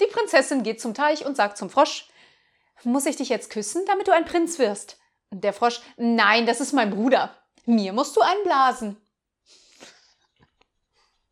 Die Prinzessin geht zum Teich und sagt zum Frosch, muss ich dich jetzt küssen, damit du ein Prinz wirst? Der Frosch, nein, das ist mein Bruder. Mir musst du einblasen.